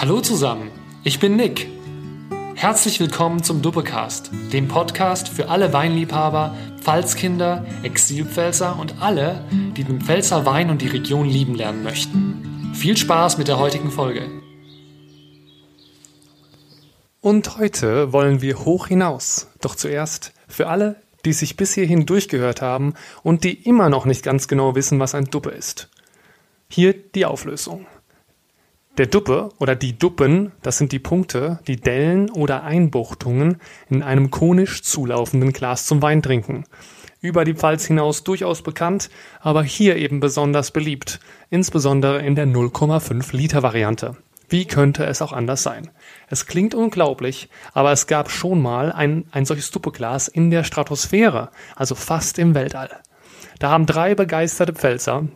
Hallo zusammen, ich bin Nick. Herzlich willkommen zum Duppecast, dem Podcast für alle Weinliebhaber, Pfalzkinder, Exilpfälzer und alle, die den Pfälzer Wein und die Region lieben lernen möchten. Viel Spaß mit der heutigen Folge. Und heute wollen wir hoch hinaus. Doch zuerst für alle, die sich bis hierhin durchgehört haben und die immer noch nicht ganz genau wissen, was ein Duppe ist. Hier die Auflösung. Der Duppe oder die Duppen, das sind die Punkte, die Dellen oder Einbuchtungen in einem konisch zulaufenden Glas zum Weintrinken. Über die Pfalz hinaus durchaus bekannt, aber hier eben besonders beliebt, insbesondere in der 0,5 Liter Variante. Wie könnte es auch anders sein? Es klingt unglaublich, aber es gab schon mal ein, ein solches Duppeglas in der Stratosphäre, also fast im Weltall. Da haben drei begeisterte Pfälzer,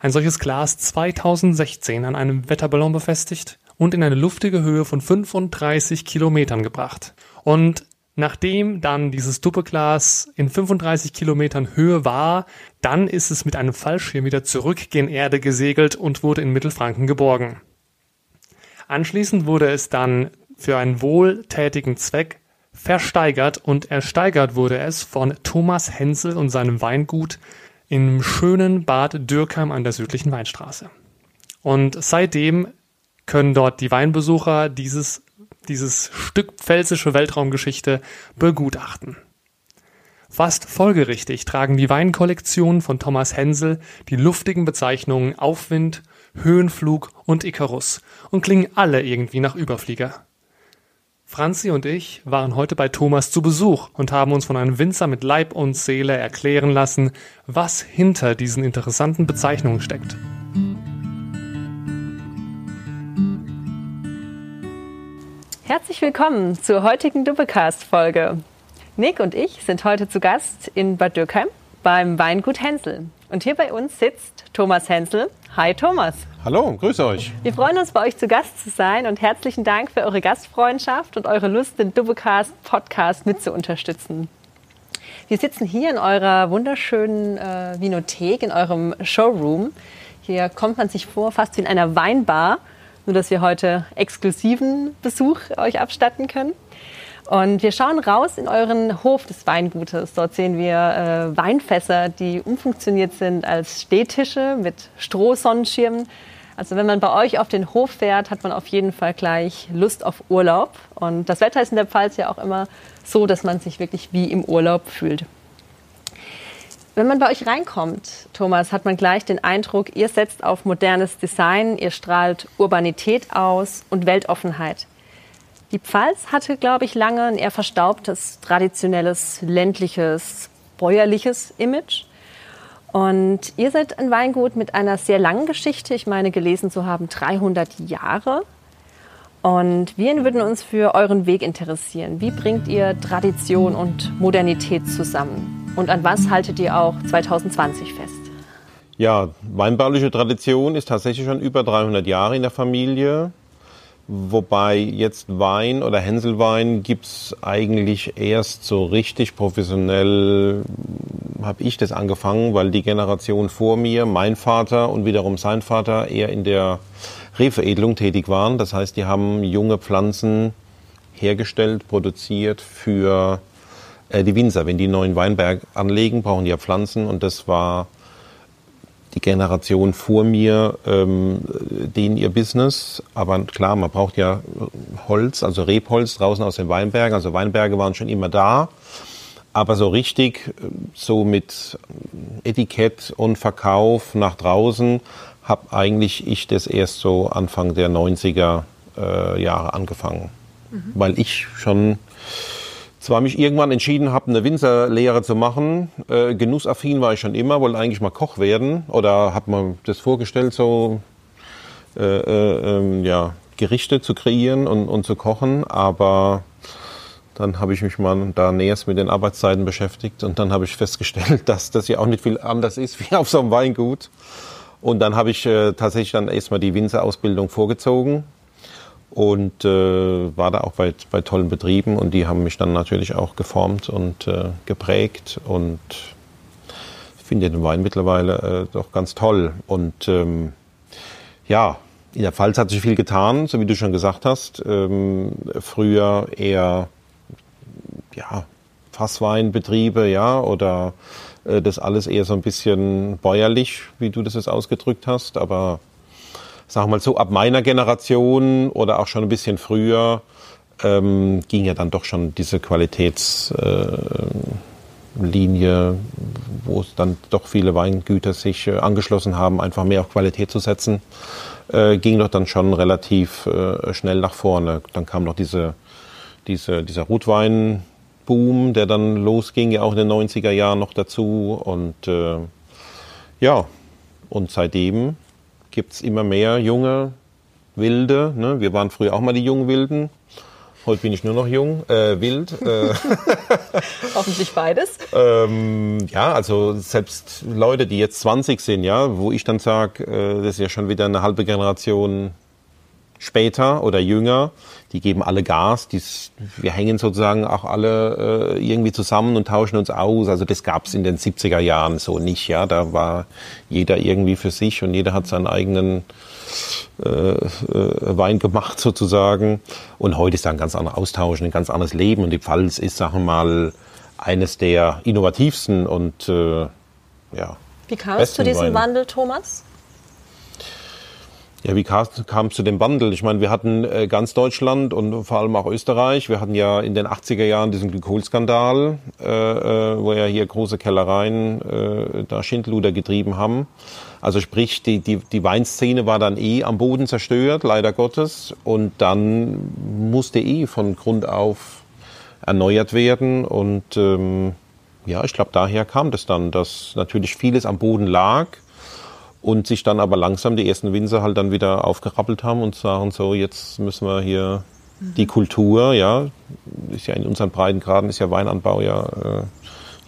ein solches Glas 2016 an einem Wetterballon befestigt und in eine luftige Höhe von 35 Kilometern gebracht. Und nachdem dann dieses Duppeglas in 35 Kilometern Höhe war, dann ist es mit einem Fallschirm wieder zurück gen Erde gesegelt und wurde in Mittelfranken geborgen. Anschließend wurde es dann für einen wohltätigen Zweck versteigert und ersteigert wurde es von Thomas Hensel und seinem Weingut im schönen Bad Dürkheim an der südlichen Weinstraße. Und seitdem können dort die Weinbesucher dieses, dieses Stück pfälzische Weltraumgeschichte begutachten. Fast folgerichtig tragen die Weinkollektionen von Thomas Hensel die luftigen Bezeichnungen Aufwind, Höhenflug und Icarus und klingen alle irgendwie nach Überflieger. Franzi und ich waren heute bei Thomas zu Besuch und haben uns von einem Winzer mit Leib und Seele erklären lassen, was hinter diesen interessanten Bezeichnungen steckt. Herzlich willkommen zur heutigen Doublecast-Folge. Nick und ich sind heute zu Gast in Bad Dürkheim beim Weingut Hensel. Und hier bei uns sitzt Thomas Hensel. Hi Thomas. Hallo, grüße euch. Wir freuen uns, bei euch zu Gast zu sein und herzlichen Dank für eure Gastfreundschaft und eure Lust, den Doublecast Podcast mit zu unterstützen. Wir sitzen hier in eurer wunderschönen äh, Vinothek, in eurem Showroom. Hier kommt man sich vor, fast wie in einer Weinbar, nur dass wir heute exklusiven Besuch euch abstatten können. Und wir schauen raus in euren Hof des Weingutes. Dort sehen wir äh, Weinfässer, die umfunktioniert sind als Stehtische mit Strohsonnenschirmen. Also wenn man bei euch auf den Hof fährt, hat man auf jeden Fall gleich Lust auf Urlaub. Und das Wetter ist in der Pfalz ja auch immer so, dass man sich wirklich wie im Urlaub fühlt. Wenn man bei euch reinkommt, Thomas, hat man gleich den Eindruck, ihr setzt auf modernes Design, ihr strahlt Urbanität aus und Weltoffenheit. Die Pfalz hatte, glaube ich, lange ein eher verstaubtes, traditionelles, ländliches, bäuerliches Image. Und ihr seid ein Weingut mit einer sehr langen Geschichte. Ich meine, gelesen zu haben, 300 Jahre. Und wir würden uns für euren Weg interessieren. Wie bringt ihr Tradition und Modernität zusammen? Und an was haltet ihr auch 2020 fest? Ja, weinbauliche Tradition ist tatsächlich schon über 300 Jahre in der Familie. Wobei jetzt Wein oder Hänselwein gibt's eigentlich erst so richtig professionell, habe ich das angefangen, weil die Generation vor mir, mein Vater und wiederum sein Vater eher in der Rehveredelung tätig waren. Das heißt, die haben junge Pflanzen hergestellt, produziert für äh, die Winzer. Wenn die neuen Weinberg anlegen, brauchen die ja Pflanzen und das war die Generation vor mir, ähm, denen ihr Business. Aber klar, man braucht ja Holz, also Rebholz draußen aus den Weinbergen. Also Weinberge waren schon immer da. Aber so richtig, so mit Etikett und Verkauf nach draußen, habe eigentlich ich das erst so Anfang der 90er äh, Jahre angefangen. Mhm. Weil ich schon zwar mich irgendwann entschieden habe, eine Winzerlehre zu machen. Äh, genussaffin war ich schon immer, wollte eigentlich mal Koch werden oder habe mir das vorgestellt, so äh, äh, ähm, ja, Gerichte zu kreieren und, und zu kochen. Aber dann habe ich mich mal da näherst mit den Arbeitszeiten beschäftigt und dann habe ich festgestellt, dass das ja auch nicht viel anders ist wie auf so einem Weingut. Und dann habe ich äh, tatsächlich dann erstmal die Winzerausbildung vorgezogen und äh, war da auch bei, bei tollen Betrieben und die haben mich dann natürlich auch geformt und äh, geprägt und finde den Wein mittlerweile äh, doch ganz toll. Und ähm, ja, in der Pfalz hat sich viel getan, so wie du schon gesagt hast. Ähm, früher eher ja, Fassweinbetriebe, ja, oder äh, das alles eher so ein bisschen bäuerlich, wie du das jetzt ausgedrückt hast. Aber sag mal so, ab meiner Generation oder auch schon ein bisschen früher ähm, ging ja dann doch schon diese Qualitätslinie, äh, wo dann doch viele Weingüter sich äh, angeschlossen haben, einfach mehr auf Qualität zu setzen, äh, ging doch dann schon relativ äh, schnell nach vorne. Dann kam noch diese, diese, dieser Rotwein-Boom, der dann losging, ja auch in den 90er Jahren noch dazu. Und äh, ja, und seitdem gibt es immer mehr junge Wilde. Ne? Wir waren früher auch mal die jungen Wilden. Heute bin ich nur noch jung, äh, wild. Äh, Hoffentlich beides. ähm, ja, also selbst Leute, die jetzt 20 sind, ja, wo ich dann sage, äh, das ist ja schon wieder eine halbe Generation später oder jünger, die geben alle Gas, dies, wir hängen sozusagen auch alle äh, irgendwie zusammen und tauschen uns aus. Also das gab es in den 70er Jahren so nicht, ja. Da war jeder irgendwie für sich und jeder hat seinen eigenen äh, äh, Wein gemacht sozusagen. Und heute ist da ein ganz anderer Austausch, ein ganz anderes Leben. Und die Pfalz ist, sagen wir mal, eines der innovativsten und äh, ja. Wie kam es zu diesem Weine. Wandel, Thomas? Ja, wie kam es zu dem Wandel? Ich meine, wir hatten äh, ganz Deutschland und vor allem auch Österreich. Wir hatten ja in den 80er Jahren diesen Glykolskandal, äh, äh, wo ja hier große Kellereien äh, da Schindluder getrieben haben. Also sprich, die, die, die Weinszene war dann eh am Boden zerstört, leider Gottes. Und dann musste eh von Grund auf erneuert werden. Und ähm, ja, ich glaube, daher kam das dann, dass natürlich vieles am Boden lag und sich dann aber langsam die ersten Winzer halt dann wieder aufgerappelt haben und sagen so, jetzt müssen wir hier mhm. die Kultur, ja, ist ja in unseren Breitengraden ist ja Weinanbau ja äh,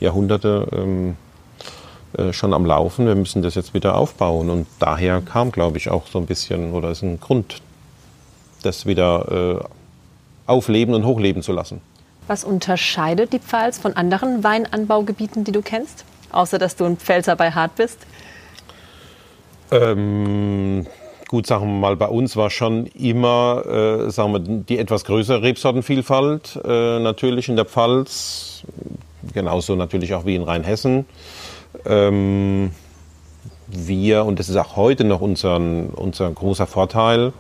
Jahrhunderte ähm, äh, schon am Laufen. Wir müssen das jetzt wieder aufbauen und daher kam, glaube ich, auch so ein bisschen oder ist ein Grund, das wieder äh, aufleben und hochleben zu lassen. Was unterscheidet die Pfalz von anderen Weinanbaugebieten, die du kennst? Außer dass du ein Pfälzer bei Hart bist? Ähm, gut, sagen wir mal, bei uns war schon immer, äh, sagen wir, die etwas größere Rebsortenvielfalt äh, natürlich in der Pfalz, genauso natürlich auch wie in Rheinhessen. Ähm, wir, und das ist auch heute noch unser, unser großer Vorteil,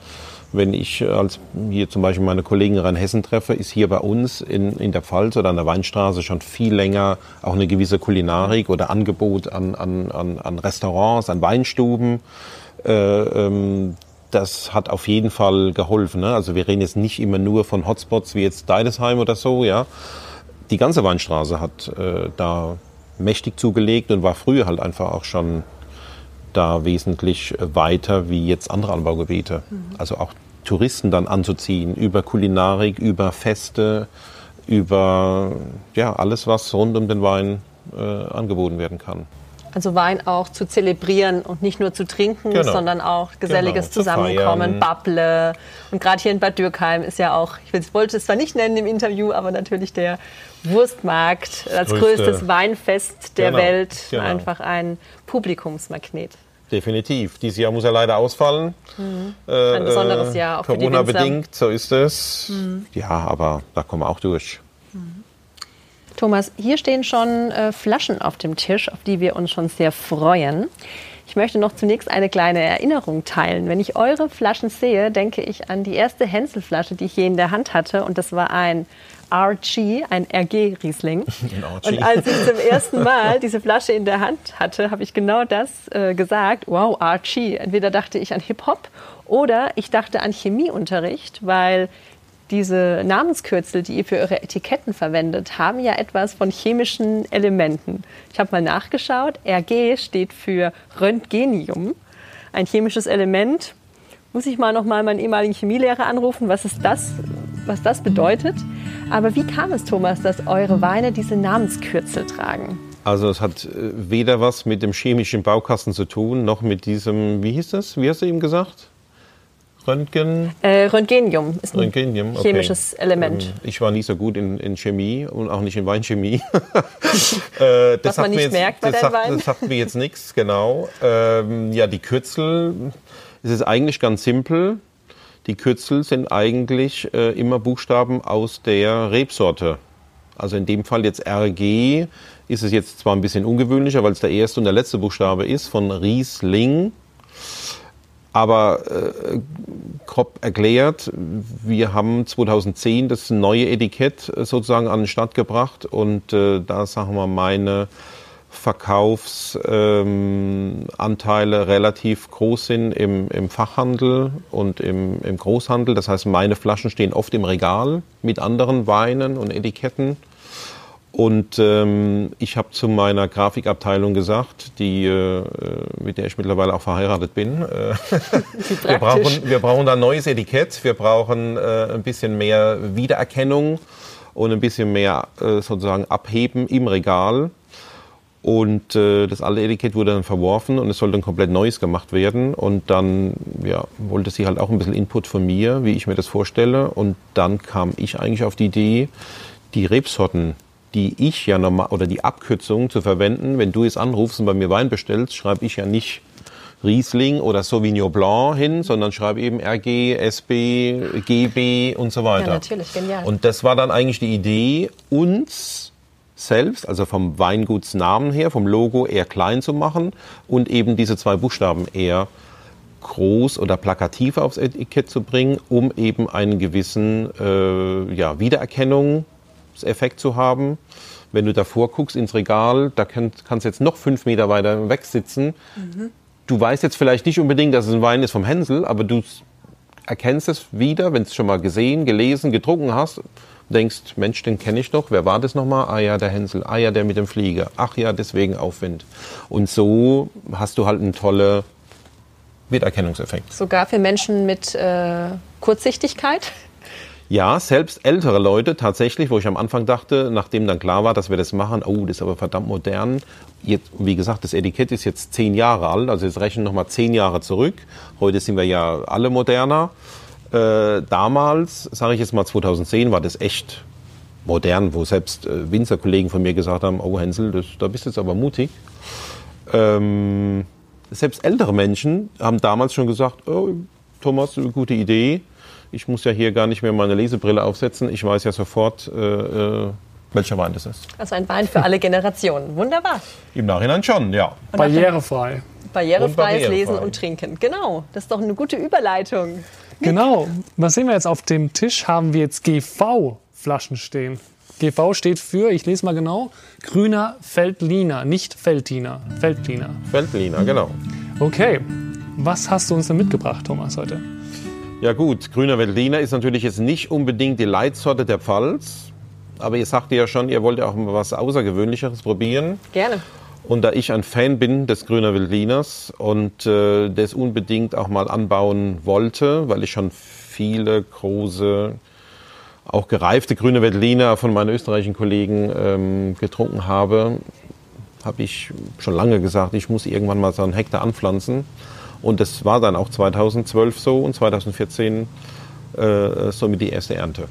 wenn ich als hier zum Beispiel meine Kollegen in Rheinhessen treffe, ist hier bei uns in, in der Pfalz oder an der Weinstraße schon viel länger auch eine gewisse Kulinarik oder Angebot an, an, an, an Restaurants, an Weinstuben. Äh, ähm, das hat auf jeden Fall geholfen. Ne? Also wir reden jetzt nicht immer nur von Hotspots wie jetzt Deidesheim oder so, ja. Die ganze Weinstraße hat äh, da mächtig zugelegt und war früher halt einfach auch schon da wesentlich weiter wie jetzt andere Anbaugebiete. Mhm. Also auch Touristen dann anzuziehen über Kulinarik, über Feste, über ja, alles, was rund um den Wein äh, angeboten werden kann. Also Wein auch zu zelebrieren und nicht nur zu trinken, genau. sondern auch geselliges genau, Zusammenkommen, Babble. Und gerade hier in Bad Dürkheim ist ja auch, ich wollte es zwar nicht nennen im Interview, aber natürlich der Wurstmarkt als Größte. größtes Weinfest der genau, Welt genau. einfach ein Publikumsmagnet. Definitiv. Dieses Jahr muss er leider ausfallen. Mhm. Äh, ein besonderes Jahr auch Corona bedingt, so ist es. Mhm. Ja, aber da kommen wir auch durch. Mhm. Thomas, hier stehen schon äh, Flaschen auf dem Tisch, auf die wir uns schon sehr freuen. Ich möchte noch zunächst eine kleine Erinnerung teilen. Wenn ich eure Flaschen sehe, denke ich an die erste Hänselflasche, die ich je in der Hand hatte. Und das war ein RG, ein RG-Riesling. Und als ich zum ersten Mal diese Flasche in der Hand hatte, habe ich genau das äh, gesagt. Wow, RG. Entweder dachte ich an Hip-Hop oder ich dachte an Chemieunterricht, weil diese Namenskürzel, die ihr für eure Etiketten verwendet, haben ja etwas von chemischen Elementen. Ich habe mal nachgeschaut. RG steht für Röntgenium, ein chemisches Element. Muss ich mal noch mal meinen ehemaligen Chemielehrer anrufen, was ist das, was das bedeutet? Aber wie kam es, Thomas, dass eure Weine diese Namenskürzel tragen? Also es hat äh, weder was mit dem chemischen Baukasten zu tun, noch mit diesem, wie hieß das? Wie hast du ihm gesagt? Röntgen? Äh, Röntgenium ist ein Röntgenium, okay. chemisches Element. Ähm, ich war nicht so gut in, in Chemie und auch nicht in Weinchemie. äh, das Was man nicht jetzt, merkt bei das sagt, Wein. Das sagt mir jetzt nichts, genau. Ähm, ja, die Kürzel Es ist eigentlich ganz simpel. Die Kürzel sind eigentlich äh, immer Buchstaben aus der Rebsorte. Also in dem Fall jetzt RG ist es jetzt zwar ein bisschen ungewöhnlicher, weil es der erste und der letzte Buchstabe ist von Riesling. Aber äh, grob erklärt, wir haben 2010 das neue Etikett äh, sozusagen an den Start gebracht und äh, da sagen wir meine Verkaufsanteile ähm, relativ groß sind im, im Fachhandel und im, im Großhandel. Das heißt, meine Flaschen stehen oft im Regal mit anderen Weinen und Etiketten. Und ähm, ich habe zu meiner Grafikabteilung gesagt, die, äh, mit der ich mittlerweile auch verheiratet bin, äh, wir, brauchen, wir brauchen ein neues Etikett, wir brauchen äh, ein bisschen mehr Wiedererkennung und ein bisschen mehr äh, sozusagen Abheben im Regal. Und äh, das alte Etikett wurde dann verworfen und es sollte ein komplett neues gemacht werden. Und dann ja, wollte sie halt auch ein bisschen Input von mir, wie ich mir das vorstelle. Und dann kam ich eigentlich auf die Idee, die Rebsorten die ich ja normal oder die Abkürzung zu verwenden. Wenn du jetzt anrufst und bei mir Wein bestellst, schreibe ich ja nicht Riesling oder Sauvignon Blanc hin, sondern schreibe eben RG, SB, GB und so weiter. Ja, natürlich, genial. Und das war dann eigentlich die Idee, uns selbst, also vom Weingutsnamen her, vom Logo eher klein zu machen und eben diese zwei Buchstaben eher groß oder plakativ aufs Etikett zu bringen, um eben einen gewissen äh, ja, Wiedererkennung Effekt zu haben. Wenn du davor guckst ins Regal, da kannst, kannst du jetzt noch fünf Meter weiter weg sitzen. Mhm. Du weißt jetzt vielleicht nicht unbedingt, dass es ein Wein ist vom Hänsel, aber du erkennst es wieder, wenn du es schon mal gesehen, gelesen, getrunken hast, denkst, Mensch, den kenne ich doch. Wer war das nochmal? Ah ja, der Hänsel. Ah ja, der mit dem Flieger. Ach ja, deswegen Aufwind. Und so hast du halt einen tollen Wiedererkennungseffekt. Sogar für Menschen mit äh, Kurzsichtigkeit? Ja, selbst ältere Leute tatsächlich, wo ich am Anfang dachte, nachdem dann klar war, dass wir das machen, oh, das ist aber verdammt modern. Jetzt, wie gesagt, das Etikett ist jetzt zehn Jahre alt, also jetzt rechnen nochmal zehn Jahre zurück. Heute sind wir ja alle moderner. Äh, damals, sage ich jetzt mal 2010, war das echt modern, wo selbst äh, Winzerkollegen von mir gesagt haben, oh Hänsel, das, da bist du jetzt aber mutig. Ähm, selbst ältere Menschen haben damals schon gesagt, oh, Thomas, eine gute Idee ich muss ja hier gar nicht mehr meine Lesebrille aufsetzen. Ich weiß ja sofort, äh, äh, welcher Wein das ist. Also ein Wein für alle Generationen. Wunderbar. Im Nachhinein schon, ja. Barrierefrei. Barrierefreies Lesen und Trinken. Genau. Das ist doch eine gute Überleitung. Genau. Was sehen wir jetzt auf dem Tisch? Haben wir jetzt GV-Flaschen stehen. GV steht für, ich lese mal genau, grüner Feldliner, nicht Feldliner. Feldliner. Feldliner, genau. Okay. Was hast du uns denn mitgebracht, Thomas, heute? Ja gut, grüner Veltliner ist natürlich jetzt nicht unbedingt die Leitsorte der Pfalz. Aber ihr sagte ja schon, ihr wollt ja auch mal was Außergewöhnlicheres probieren. Gerne. Und da ich ein Fan bin des Grüner Veltliners und äh, das unbedingt auch mal anbauen wollte, weil ich schon viele große, auch gereifte grüne Veltliner von meinen österreichischen Kollegen ähm, getrunken habe, habe ich schon lange gesagt, ich muss irgendwann mal so einen Hektar anpflanzen. Und das war dann auch 2012 so und 2014 äh, somit die erste Ernte.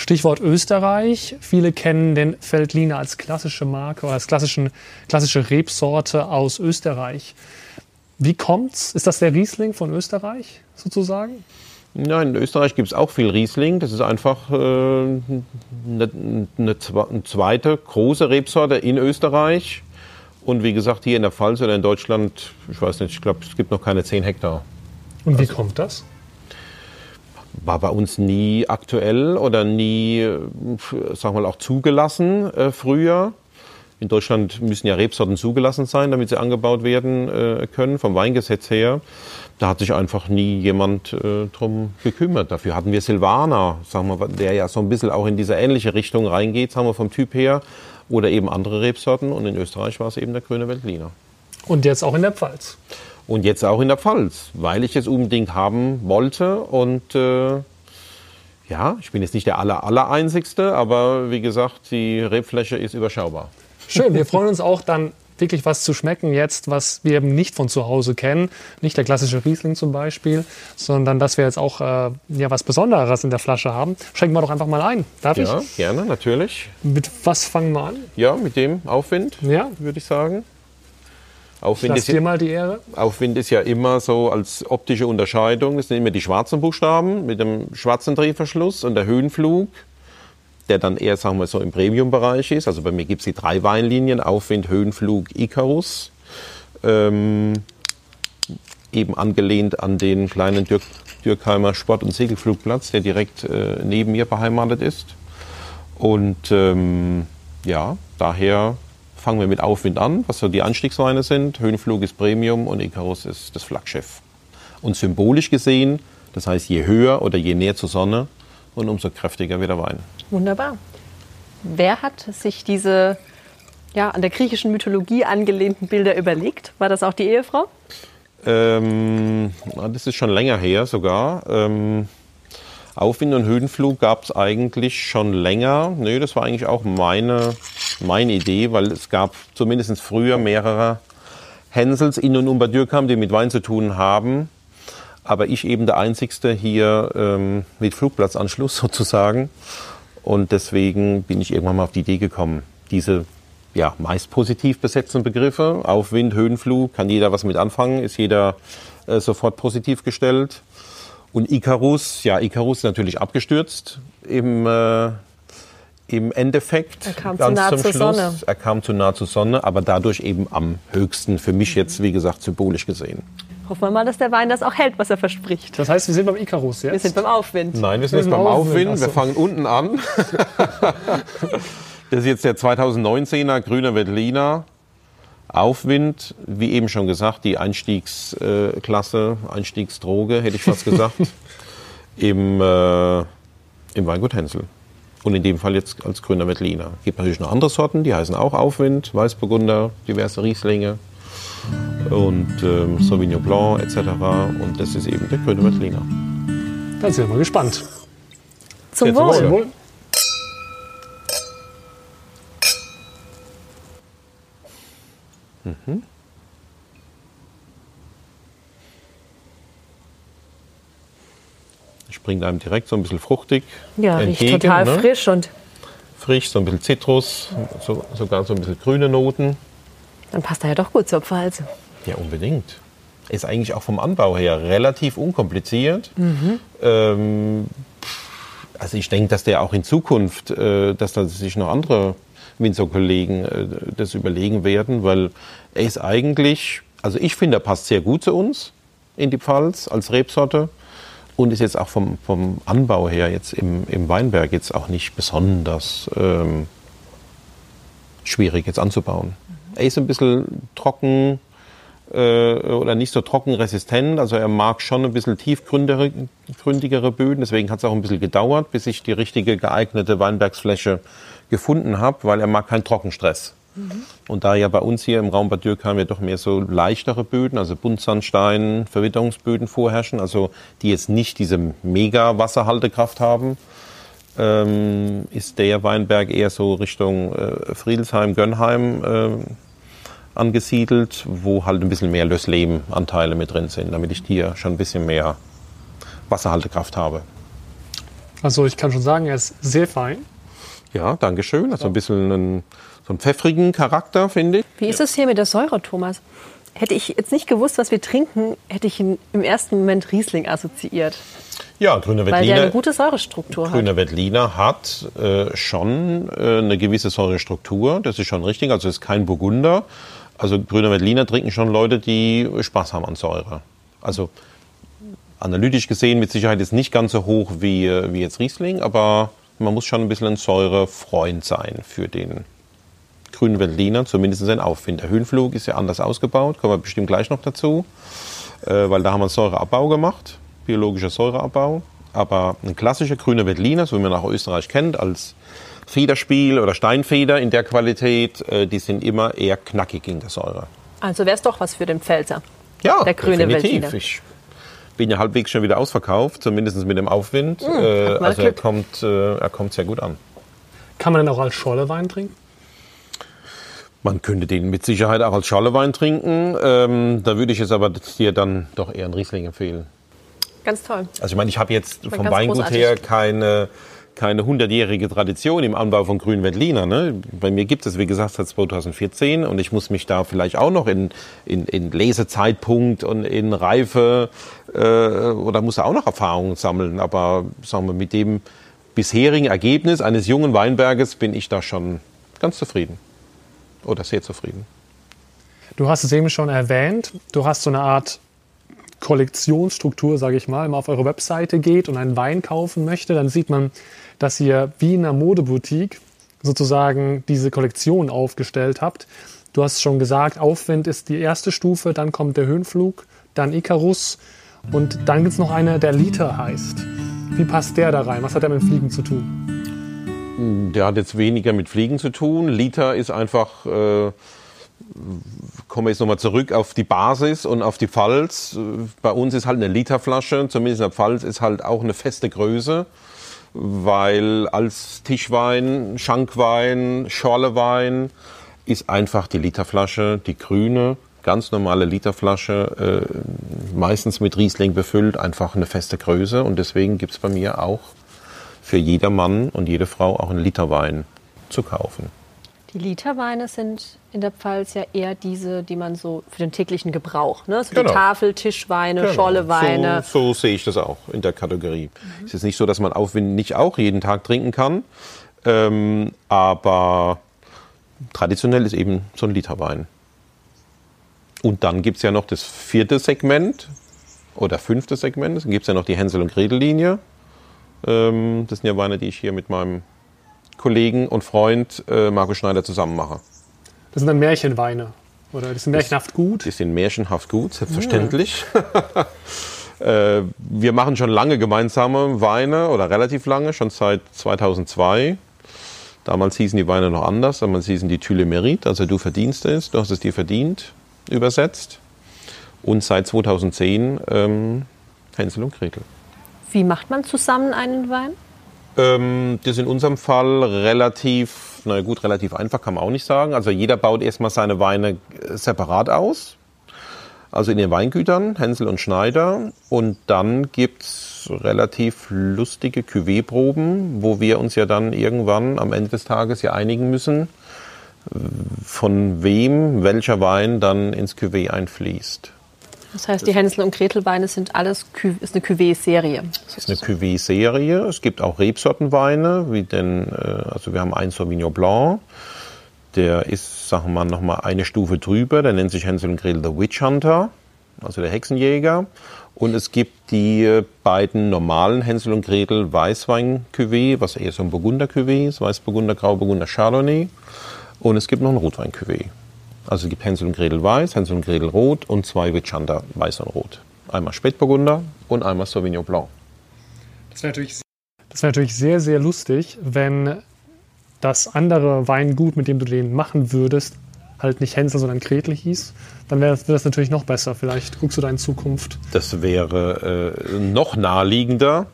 Stichwort Österreich. Viele kennen den Feldliner als klassische Marke oder als klassischen, klassische Rebsorte aus Österreich. Wie kommt's? Ist das der Riesling von Österreich sozusagen? Ja, in Österreich gibt es auch viel Riesling. Das ist einfach äh, eine, eine, zweite große Rebsorte in Österreich. Und wie gesagt, hier in der Pfalz oder in Deutschland, ich weiß nicht, ich glaube, es gibt noch keine 10 Hektar. Und wie also, kommt das? War bei uns nie aktuell oder nie, sagen wir mal, auch zugelassen äh, früher. In Deutschland müssen ja Rebsorten zugelassen sein, damit sie angebaut werden äh, können, vom Weingesetz her. Da hat sich einfach nie jemand äh, drum gekümmert. Dafür hatten wir Silvaner, sagen wir, der ja so ein bisschen auch in diese ähnliche Richtung reingeht, sagen wir vom Typ her oder eben andere Rebsorten. Und in Österreich war es eben der grüne Veltliner. Und jetzt auch in der Pfalz. Und jetzt auch in der Pfalz, weil ich es unbedingt haben wollte. Und äh, ja, ich bin jetzt nicht der aller, aller Einzigste, aber wie gesagt, die Rebfläche ist überschaubar. Schön, wir freuen uns auch dann wirklich was zu schmecken jetzt, was wir eben nicht von zu Hause kennen. Nicht der klassische Riesling zum Beispiel, sondern dass wir jetzt auch äh, ja, was Besonderes in der Flasche haben. Schenken wir doch einfach mal ein. Darf ja, ich? Ja, gerne, natürlich. Mit was fangen wir an? Ja, mit dem Aufwind, ja. würde ich sagen. Aufwind Lass ist, dir ja, mal die Ehre. Aufwind ist ja immer so als optische Unterscheidung. Das sind immer die schwarzen Buchstaben mit dem schwarzen Drehverschluss und der Höhenflug, der dann eher, sagen wir so, im Premium-Bereich ist. Also bei mir gibt es die drei Weinlinien, Aufwind, Höhenflug, Icarus. Ähm, eben angelehnt an den kleinen Dürk Dürkheimer Sport- und Segelflugplatz, der direkt äh, neben mir beheimatet ist. Und ähm, ja, daher fangen wir mit Aufwind an, was so die Anstiegsweine sind. Höhenflug ist Premium und Icarus ist das Flaggschiff. Und symbolisch gesehen, das heißt, je höher oder je näher zur Sonne und umso kräftiger wird der Wein. Wunderbar. Wer hat sich diese ja, an der griechischen Mythologie angelehnten Bilder überlegt? War das auch die Ehefrau? Ähm, das ist schon länger her sogar. Ähm, Aufwind und Höhenflug gab es eigentlich schon länger. Nö, das war eigentlich auch meine, meine Idee, weil es gab zumindest früher mehrere Hänsels in und um Bad Dürkheim, die mit Wein zu tun haben. Aber ich eben der Einzigste hier ähm, mit Flugplatzanschluss sozusagen. Und deswegen bin ich irgendwann mal auf die Idee gekommen, diese ja, meist positiv besetzten Begriffe, Aufwind, Höhenflug, kann jeder was mit anfangen, ist jeder äh, sofort positiv gestellt. Und Icarus, ja, Icarus ist natürlich abgestürzt im, äh, im Endeffekt. Er kam zu nah zum zur Schluss. Sonne. Er kam zu nah zur Sonne, aber dadurch eben am höchsten, für mich jetzt, wie gesagt, symbolisch gesehen. Hoffen wir mal, dass der Wein das auch hält, was er verspricht. Das heißt, wir sind beim Icarus jetzt. Wir sind beim Aufwind. Nein, wir sind Wir jetzt beim Aufwind, Aufwind. Wir fangen unten an. das ist jetzt der 2019er Grüner Veltliner. Aufwind, wie eben schon gesagt, die Einstiegsklasse, Einstiegsdroge, hätte ich fast gesagt, im, äh, im Weingut Hänsel. Und in dem Fall jetzt als Grüner Veltliner. Gibt natürlich noch andere Sorten, die heißen auch Aufwind, Weißburgunder, diverse Rieslinge und ähm, Sauvignon Blanc etc. Und das ist eben der Grüne Veltliner. Dann sind wir mal gespannt. Zum Jetzt zum Wohl. Wohl. Springt einem direkt so ein bisschen fruchtig. Ja, riecht entgegen, total ne? frisch und Frisch, so ein bisschen Zitrus, so, sogar so ein bisschen grüne Noten. dann passt er ja doch gut zur Pfalze. Ja, unbedingt. Ist eigentlich auch vom Anbau her relativ unkompliziert. Ähm, also ich denke, dass der auch in Zukunft, äh, dass da sich noch andere Winzerkollegen äh, das überlegen werden, weil er ist eigentlich, also ich finde, er passt sehr gut zu uns in die Pfalz als Rebsorte und ist jetzt auch vom, vom Anbau her jetzt im, im Weinberg jetzt auch nicht besonders ähm, schwierig jetzt anzubauen. Er ist ein bisschen trocken äh, oder nicht so trockenresistent, also er mag schon ein bisschen tiefgründigere gründigere Böden, deswegen hat es auch ein bisschen gedauert, bis ich die richtige geeignete Weinbergsfläche gefunden habe, weil er mag keinen Trockenstress. Und da ja bei uns hier im Raum Bad Dürkheim ja doch mehr so leichtere Böden, also Buntsandstein, Verwitterungsböden vorherrschen, also die jetzt nicht diese mega Wasserhaltekraft haben, ähm, ist der Weinberg eher so Richtung äh, Friedelsheim, Gönnheim äh, angesiedelt, wo halt ein bisschen mehr Lösslehm-Anteile mit drin sind, damit ich hier schon ein bisschen mehr Wasserhaltekraft habe. Also ich kann schon sagen, er ist sehr fein. Ja, danke schön. Also ein bisschen einen, so einen pfeffrigen Charakter, finde ich. Wie ist es hier mit der Säure, Thomas? Hätte ich jetzt nicht gewusst, was wir trinken, hätte ich im ersten Moment Riesling assoziiert. Ja, grüner Weil der eine Veltliner, gute Säurestruktur hat. grüner Veltliner hat äh, schon äh, eine gewisse Säurestruktur. Das ist schon richtig. Also es ist kein Burgunder. Also grüner Veltliner trinken schon Leute, die Spaß haben an Säure. Also analytisch gesehen mit Sicherheit ist nicht ganz so hoch wie, äh, wie jetzt Riesling, aber man muss schon ein bisschen ein Säurefreund sein für den grünen Veltliner, zumindest sein Aufwind. Der Höhenflug ist ja anders ausgebaut, kommen wir bestimmt gleich noch dazu, äh, weil da haben wir einen Säureabbau gemacht, biologischer Säureabbau. Aber ein klassischer grüner Veltliner, so wie man auch Österreich kennt, als Federspiel oder Steinfeder in der Qualität, äh, die sind immer eher knackig in der Säure. Also wäre es doch was für den Pfälzer. Ja, Der grüne definitiv. Veltliner. Ich bin ja halbwegs schon wieder ausverkauft, zumindest mit dem Aufwind. äh, Hm, hat mal also er kommt, äh, er kommt sehr gut an. Kann man denn auch als Schorlewein trinken? Man könnte den mit Sicherheit auch als Schorlewein trinken. Ähm, da würde ich jetzt aber dir dann doch eher einen Riesling empfehlen. Ganz toll. Also ich meine, ich habe jetzt War vom ganz Weingut großartig. her keine, keine hundertjährige Tradition im Anbau von grünen Veltliner. Ne? Bei mir gibt es, wie gesagt, seit 2014 und ich muss mich da vielleicht auch noch in, in, in Lesezeitpunkt und in Reife äh, oder muss da auch noch Erfahrungen sammeln. Aber sagen wir, mit dem bisherigen Ergebnis eines jungen Weinberges bin ich da schon ganz zufrieden oder sehr zufrieden. Du hast es eben schon erwähnt, du hast so eine Art Kollektionsstruktur, sage ich mal, man auf eure Webseite geht und einen Wein kaufen möchte, dann sieht man, dass ihr wie in einer Modeboutique sozusagen diese Kollektion aufgestellt habt. Du hast schon gesagt, Aufwind ist die erste Stufe, dann kommt der Höhenflug, dann Icarus und dann gibt es noch eine, der Liter heißt. Wie passt der da rein? Was hat der mit Fliegen zu tun? Der hat jetzt weniger mit Fliegen zu tun. Liter ist einfach äh, kommen wir jetzt nochmal zurück auf die Basis und auf die Pfalz. Bei uns ist halt eine Literflasche, zumindest in der Pfalz ist halt auch eine feste Größe, weil als Tischwein, Schankwein, Schorlewein ist einfach die Literflasche, die grüne, ganz normale Literflasche, äh, meistens mit Riesling befüllt, einfach eine feste Größe und deswegen gibt es bei mir auch für jeder Mann und jede Frau auch einen Literwein zu kaufen. Die Literweine sind in der Pfalz ja eher diese, die man so für den täglichen Gebrauch, ne? So genau. die Tafel, Tischweine, genau. Schorleweine. So, so, sehe ich das auch in der Kategorie. Mhm. Es ist nicht so, dass man Aufwind nicht auch jeden Tag trinken kann, ähm, aber traditionell ist eben so ein Literwein. Und dann gibt es ja noch das vierte Segment oder fünfte Segment. Dann gibt es ja noch die Hänsel- und Gretel-Linie. Ähm, das sind ja Weine, die ich hier mit meinem Kollegen und Freund äh, Markus Schneider zusammen mache. Das sind dann Märchenweine. Oder die sind märchenhaft gut? Die sind märchenhaft gut, selbstverständlich. Ja. äh, wir machen schon lange gemeinsame Weine oder relativ lange, schon seit 2002. Damals hießen die Weine noch anders, damals hießen die Thule Merit, also du verdienst es, du hast es dir verdient, übersetzt. Und seit 2010 ähm, Hänsel und Gretel. Wie macht man zusammen einen Wein? Ähm, das ist in unserem Fall relativ, na gut, relativ einfach kann man auch nicht sagen. Also jeder baut erstmal seine Weine äh, separat aus. Also in den Weingütern, Hänsel und Schneider. Und dann gibt es relativ lustige Cuvée-Proben, wo wir uns ja dann irgendwann am Ende des Tages ja einigen müssen, von wem welcher Wein dann ins Cuvée einfließt. Das heißt, die Hänsel- und Gretel-Weine sind alles ist eine Cuvée-Serie. Das ist eine Cuvée-Serie. Es gibt auch Rebsortenweine, wie den, äh, also wir haben einen Sauvignon Blanc. Der ist, sagen wir mal, nochmal eine Stufe drüber. Der nennt sich Hänsel und Gretel The Witch Hunter, also der Hexenjäger. Und es gibt die beiden normalen Hänsel und Gretel Weißwein-Cuvée, was eher so ein Burgunder-Cuvée ist, Weißburgunder, Grauburgunder, Chardonnay. Und es gibt noch ein Rotwein-Cuvée. Also es gibt Hänsel und Gretel Weiß, Hänsel und Gretel Rot und zwei Vichanda Weiß und Rot. Einmal Spätburgunder und einmal Sauvignon Blanc. Das wäre natürlich, wär natürlich sehr, sehr lustig, wenn das andere Weingut, mit dem du den machen würdest, halt nicht Hänsel, sondern Gretel hieß, dann wäre das natürlich noch besser. Vielleicht guckst du da in Zukunft. Das wäre äh, noch naheliegender.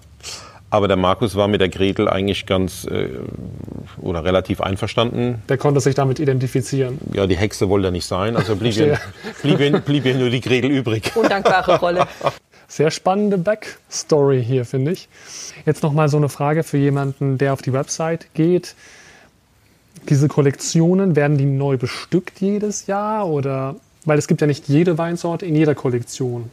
Aber der Markus war mit der Gretel eigentlich ganz äh, oder relativ einverstanden. Der konnte sich damit identifizieren. Ja, die Hexe wollte er nicht sein, also blieb, ihr, blieb, blieb nur die Gretel übrig. Undankbare Rolle. Sehr spannende Backstory hier, finde ich. Jetzt nochmal so eine Frage für jemanden, der auf die Website geht. Diese Kollektionen, werden die neu bestückt jedes Jahr? Oder weil es gibt ja nicht jede Weinsorte in jeder Kollektion.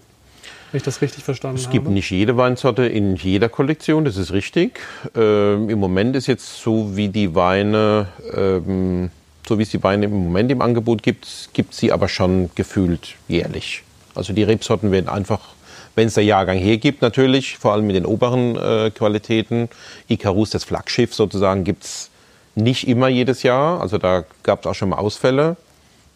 Wenn ich das richtig verstanden habe. Es gibt nicht jede Weinsorte in jeder Kollektion, das ist richtig. Ähm, Im Moment ist jetzt so, wie die Weine, ähm, so wie es die Weine im Moment im Angebot gibt, gibt sie aber schon gefühlt jährlich. Also die Rebsorten werden einfach, wenn es der Jahrgang hergibt natürlich, vor allem mit den oberen äh, Qualitäten. Icarus, das Flaggschiff sozusagen, gibt es nicht immer jedes Jahr. Also da gab es auch schon mal Ausfälle.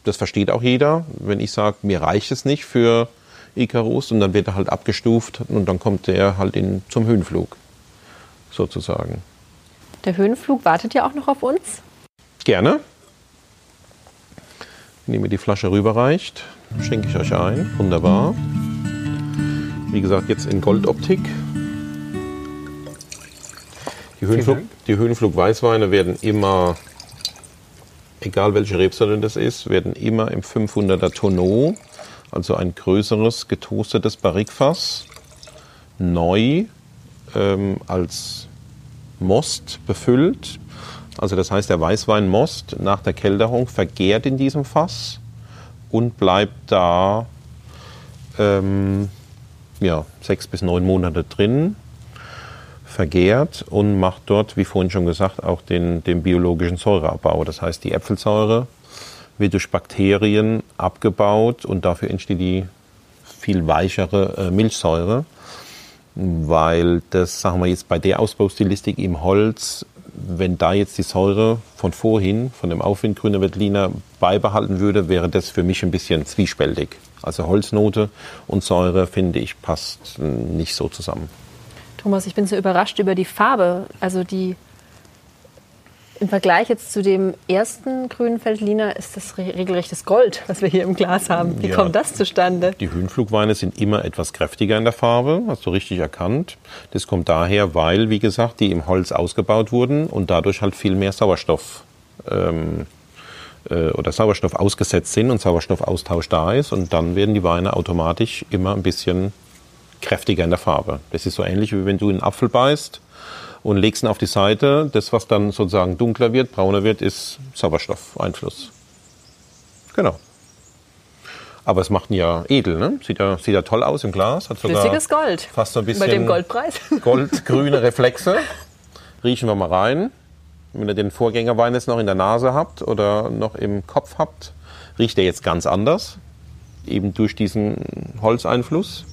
Das versteht auch jeder. Wenn ich sage, mir reicht es nicht für Icarus und dann wird er halt abgestuft und dann kommt er halt in, zum Höhenflug sozusagen. Der Höhenflug wartet ja auch noch auf uns? Gerne. Wenn ihr mir die Flasche rüberreicht, schenke ich euch ein. Wunderbar. Wie gesagt, jetzt in Goldoptik. Die, Höhenflug, die Höhenflug-Weißweine werden immer, egal welche Rebsorte das ist, werden immer im 500er Tonneau also ein größeres getoastetes Barrikfass, neu ähm, als Most befüllt. Also das heißt, der Weißweinmost nach der Kelterung vergärt in diesem Fass und bleibt da ähm, ja, sechs bis neun Monate drin, vergärt und macht dort, wie vorhin schon gesagt, auch den, den biologischen Säureabbau. Das heißt, die Äpfelsäure wird durch Bakterien abgebaut und dafür entsteht die viel weichere äh, Milchsäure, weil das, sagen wir jetzt bei der Ausbaustilistik im Holz, wenn da jetzt die Säure von vorhin, von dem Aufwindgrüner Veltliner beibehalten würde, wäre das für mich ein bisschen zwiespältig. Also Holznote und Säure, finde ich, passt nicht so zusammen. Thomas, ich bin so überrascht über die Farbe. Also die im Vergleich jetzt zu dem ersten grünen Feldliner ist das regelrechtes Gold, was wir hier im Glas haben. Wie ja, kommt das zustande? Die Höhenflugweine sind immer etwas kräftiger in der Farbe, hast du richtig erkannt. Das kommt daher, weil, wie gesagt, die im Holz ausgebaut wurden und dadurch halt viel mehr Sauerstoff ähm, äh, oder Sauerstoff ausgesetzt sind und Sauerstoffaustausch da ist. Und dann werden die Weine automatisch immer ein bisschen kräftiger in der Farbe. Das ist so ähnlich, wie wenn du einen Apfel beißt und legst ihn auf die Seite. Das, was dann sozusagen dunkler wird, brauner wird, ist Sauerstoffeinfluss. Genau. Aber es macht ihn ja edel, ne? Sieht ja, sieht ja toll aus im Glas. Hat sogar Flüssiges Gold. Fast so ein bisschen Bei dem Goldpreis. Goldgrüne Reflexe. Riechen wir mal rein. Wenn ihr den Vorgängerwein jetzt noch in der Nase habt oder noch im Kopf habt, riecht er jetzt ganz anders. Eben durch diesen Holzeinfluss.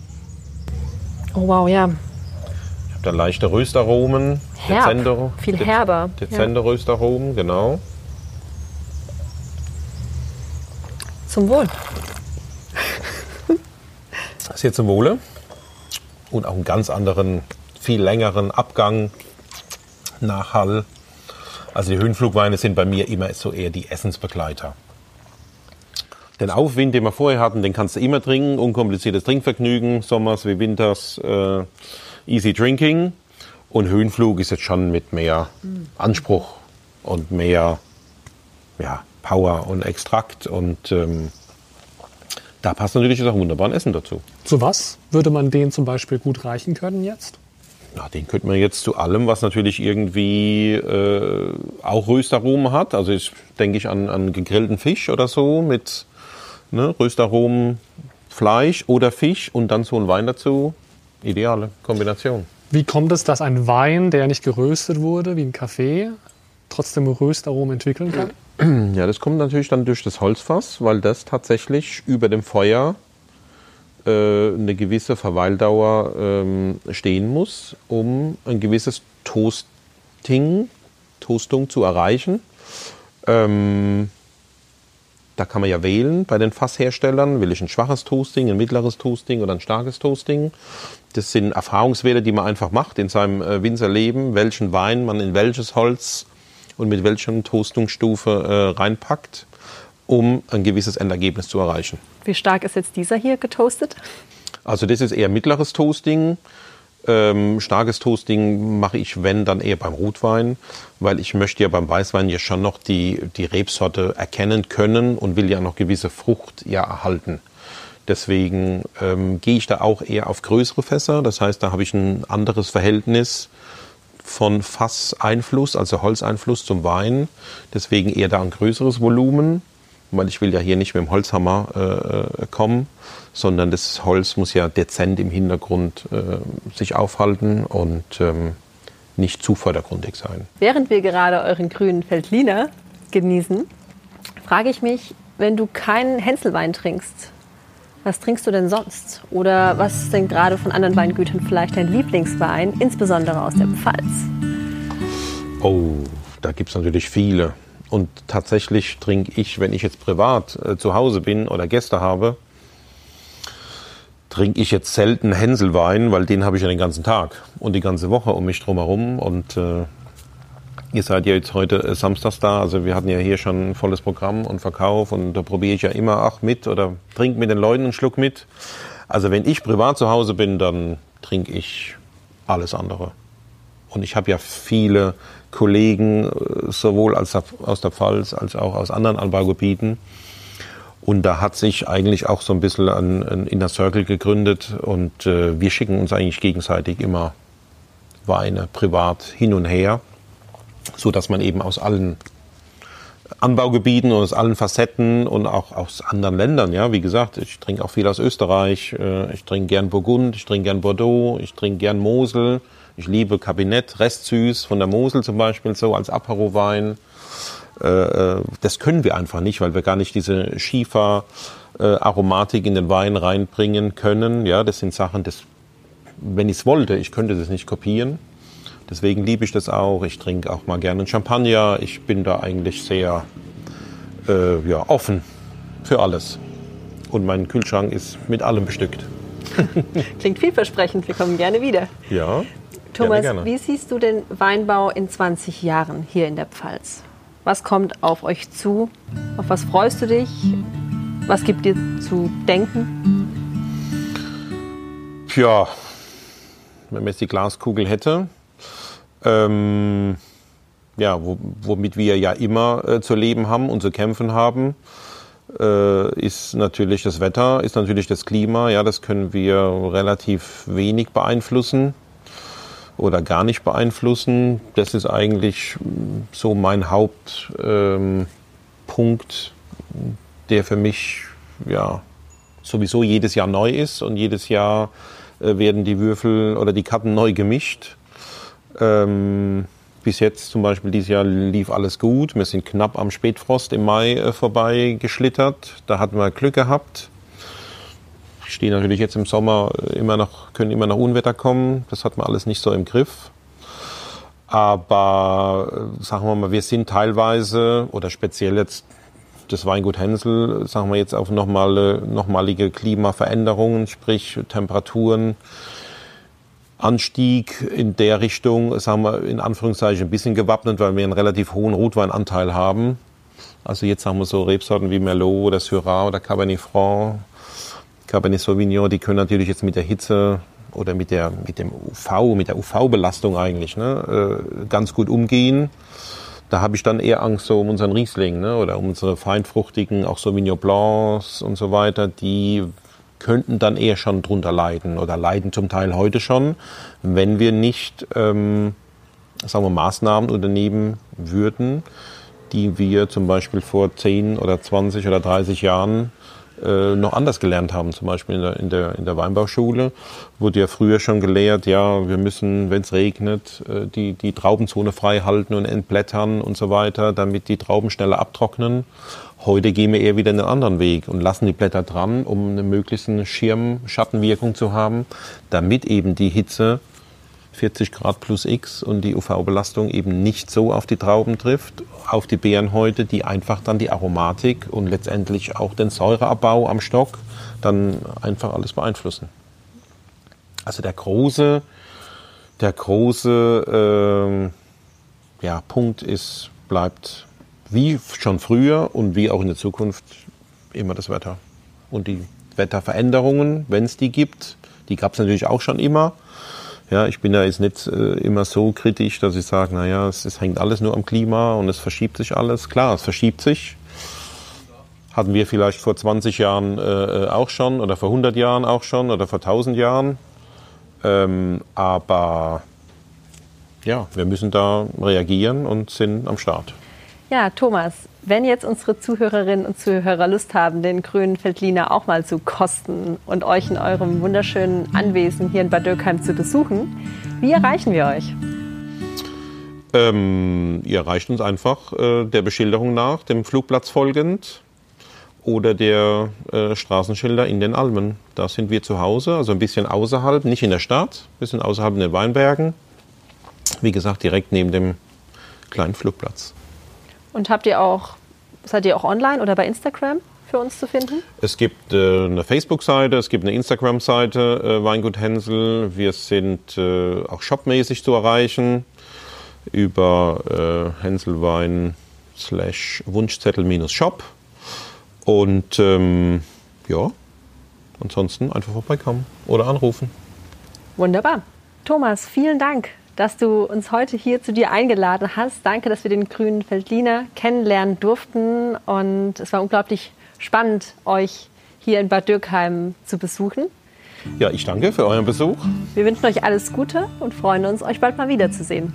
Oh wow, ja dann leichte Röstaromen. Herb, dezente, viel herber. Dezente ja. Röstaromen, genau. Zum Wohl. Das ist jetzt zum Wohle. Und auch einen ganz anderen, viel längeren Abgang, Nachhall. Also die Höhenflugweine sind bei mir immer so eher die Essensbegleiter. Den Aufwind, den wir vorher hatten, den kannst du immer trinken. Unkompliziertes Trinkvergnügen, sommers wie winters. Äh, Easy Drinking. Und Höhenflug ist jetzt schon mit mehr Anspruch und mehr ja, Power und Extrakt. Und ähm, da passt natürlich auch wunderbar ein Essen dazu. Zu was würde man den zum Beispiel gut reichen können jetzt? Na, den könnte man jetzt zu allem, was natürlich irgendwie äh, auch Röstaromen hat. Also ich denke ich an, an gegrillten Fisch oder so mit ne, Röstaromen, Fleisch oder Fisch und dann so ein Wein dazu. Ideale Kombination. Wie kommt es, dass ein Wein, der nicht geröstet wurde, wie ein Kaffee, trotzdem Röstaromen entwickeln kann? Ja, das kommt natürlich dann durch das Holzfass, weil das tatsächlich über dem Feuer äh, eine gewisse Verweildauer ähm, stehen muss, um ein gewisses Toasting, Toastung zu erreichen. Ähm, da kann man ja wählen bei den Fassherstellern, will ich ein schwaches Toasting, ein mittleres Toasting oder ein starkes Toasting. Das sind Erfahrungswerte, die man einfach macht in seinem äh, Winzerleben, welchen Wein man in welches Holz und mit welcher Toastungsstufe äh, reinpackt, um ein gewisses Endergebnis zu erreichen. Wie stark ist jetzt dieser hier getoastet? Also das ist eher mittleres Toasting. Ähm, starkes Toasting mache ich, wenn, dann eher beim Rotwein, weil ich möchte ja beim Weißwein ja schon noch die, die Rebsorte erkennen können und will ja noch gewisse Frucht ja erhalten. Deswegen ähm, gehe ich da auch eher auf größere Fässer. Das heißt, da habe ich ein anderes Verhältnis von Fasseinfluss, also Holzeinfluss zum Wein. Deswegen eher da ein größeres Volumen, weil ich will ja hier nicht mit dem Holzhammer äh, äh kommen, sondern das Holz muss ja dezent im Hintergrund äh, sich aufhalten und ähm, nicht zu vordergründig sein. Während wir gerade euren grünen Feldliner genießen, frage ich mich, wenn du keinen Hänselwein trinkst, was trinkst du denn sonst? Oder was ist denn gerade von anderen Weingütern vielleicht dein Lieblingswein, insbesondere aus der Pfalz? Oh, da gibt es natürlich viele. Und tatsächlich trinke ich, wenn ich jetzt privat äh, zu Hause bin oder Gäste habe, trinke ich jetzt selten Hänselwein, weil den habe ich ja den ganzen Tag und die ganze Woche um mich drumherum. Und äh, ihr seid ja jetzt heute äh, samstags da, also wir hatten ja hier schon ein volles Programm und Verkauf und da probiere ich ja immer, ach mit oder trink mit den Leuten einen Schluck mit. Also wenn ich privat zu Hause bin, dann trinke ich alles andere. Und ich habe ja viele Kollegen, äh, sowohl aus der Pfalz als auch aus anderen Anbaugebieten, und da hat sich eigentlich auch so ein bisschen ein, ein Inner Circle gegründet und äh, wir schicken uns eigentlich gegenseitig immer Weine privat hin und her, so dass man eben aus allen Anbaugebieten und aus allen Facetten und auch aus anderen Ländern. Ja, wie gesagt, ich trinke auch viel aus Österreich. äh, Ich trinke gern Burgund, ich trinke gern Bordeaux, ich trinke gern Mosel. Ich liebe Kabinett, Restsüß von der Mosel zum Beispiel, so als Apero-Wein. Äh, äh, Das können wir einfach nicht, weil wir gar nicht diese Schiefer-Aromatik in den Wein reinbringen können. Ja, das sind Sachen, das, wenn ich es wollte, ich könnte das nicht kopieren. Deswegen liebe ich das auch. Ich trinke auch mal gerne Champagner. Ich bin da eigentlich sehr äh, ja, offen für alles. Und mein Kühlschrank ist mit allem bestückt. Klingt vielversprechend. Wir kommen gerne wieder. Ja. Thomas, gerne, gerne. wie siehst du den Weinbau in 20 Jahren hier in der Pfalz? Was kommt auf euch zu? Auf was freust du dich? Was gibt dir zu denken? Ja, wenn man jetzt die Glaskugel hätte, ähm, ja, wo, womit wir ja immer äh, zu leben haben und zu kämpfen haben, äh, ist natürlich das Wetter, ist natürlich das Klima. Ja, das können wir relativ wenig beeinflussen oder gar nicht beeinflussen. Das ist eigentlich mh, so mein Hauptpunkt, ähm, der für mich ja sowieso jedes Jahr neu ist und jedes Jahr äh, werden die Würfel oder die Karten neu gemischt. Ähm, bis jetzt zum Beispiel dieses Jahr lief alles gut. Wir sind knapp am Spätfrost im Mai äh, vorbei. Da hatten wir Glück gehabt. Stehen natürlich jetzt im Sommer äh, immer noch, können immer noch Unwetter kommen. Das hat man alles nicht so im Griff. Aber äh, sagen wir mal, wir sind teilweise oder speziell jetzt das Weingut Hänsel, sagen wir jetzt auf nochmal, nochmalige Klimaveränderungen, sprich Temperaturen, Anstieg in der Richtung, sagen wir in Anführungszeichen ein bisschen gewappnet, weil wir einen relativ hohen Rotweinanteil haben. Also jetzt haben wir so Rebsorten wie Merlot oder Syrah oder Cabernet Franc, Cabernet Sauvignon, die können natürlich jetzt mit der Hitze oder mit der mit dem UV, mit der UV-Belastung eigentlich ne, äh, ganz gut umgehen. Da habe ich dann eher Angst so um unseren Riesling ne, oder um unsere feinfruchtigen, auch Sauvignon Blancs und so weiter, die könnten dann eher schon drunter leiden oder leiden zum Teil heute schon, wenn wir nicht, ähm, sagen wir, Maßnahmen unternehmen würden, die wir zum Beispiel vor 10 oder 20 oder 30 Jahren äh, noch anders gelernt haben. Zum Beispiel in der, in der, in der Weinbauschule wurde ja früher schon gelehrt, ja, wir müssen, wenn es regnet, äh, die, die Traubenzone frei halten und entblättern und so weiter, damit die Trauben schneller abtrocknen. Heute gehen wir eher wieder einen anderen Weg und lassen die Blätter dran, um eine möglichst Schirmschattenwirkung zu haben, damit eben die Hitze 40 Grad plus X und die UV-Belastung eben nicht so auf die Trauben trifft, auf die Beerenhäute, die einfach dann die Aromatik und letztendlich auch den Säureabbau am Stock dann einfach alles beeinflussen. Also der große, der große ähm, ja, Punkt ist, bleibt wie schon früher und wie auch in der Zukunft immer das Wetter. Und die Wetterveränderungen, wenn es die gibt, die gab es natürlich auch schon immer. Ja, ich bin da jetzt nicht äh, immer so kritisch, dass ich sage, naja, es, es hängt alles nur am Klima und es verschiebt sich alles. Klar, es verschiebt sich. Hatten wir vielleicht vor 20 Jahren äh, auch schon oder vor 100 Jahren auch schon oder vor 1000 Jahren. Ähm, aber ja, wir müssen da reagieren und sind am Start. Ja, Thomas, wenn jetzt unsere Zuhörerinnen und Zuhörer Lust haben, den grünen Veltliner auch mal zu kosten und euch in eurem wunderschönen Anwesen hier in Bad Dürkheim zu besuchen, wie erreichen wir euch? Ähm, ihr erreicht uns einfach äh, der Beschilderung nach, dem Flugplatz folgend oder der äh, Straßenschilder in den Almen. Da sind wir zu Hause, also ein bisschen außerhalb, nicht in der Stadt, ein bisschen außerhalb in den Weinbergen. Wie gesagt, direkt neben dem kleinen Flugplatz. Und habt ihr auch, seid ihr auch online oder bei Instagram für uns zu finden? Es gibt äh, eine Facebook-Seite, es gibt eine Instagram-Seite, äh, Weingut Hänsel. Wir sind äh, auch shopmäßig zu erreichen über äh, Hänselwein slash Wunschzettel minus Shop. Und ähm, ja, ansonsten einfach vorbeikommen oder anrufen. Wunderbar. Thomas, vielen Dank, dass du uns heute hier zu dir eingeladen hast. Danke, dass wir den grünen Veltliner kennenlernen durften. Und es war unglaublich spannend, euch hier in Bad Dürkheim zu besuchen. Ja, ich danke für euren Besuch. Wir wünschen euch alles Gute und freuen uns, euch bald mal wiederzusehen.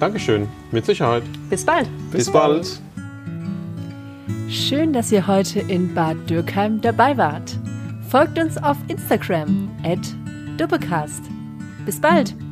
Dankeschön, mit Sicherheit. Bis bald. Bis, bald. Schön, dass ihr heute in Bad Dürkheim dabei wart. Folgt uns auf Instagram at Dubbecast. Bis bald!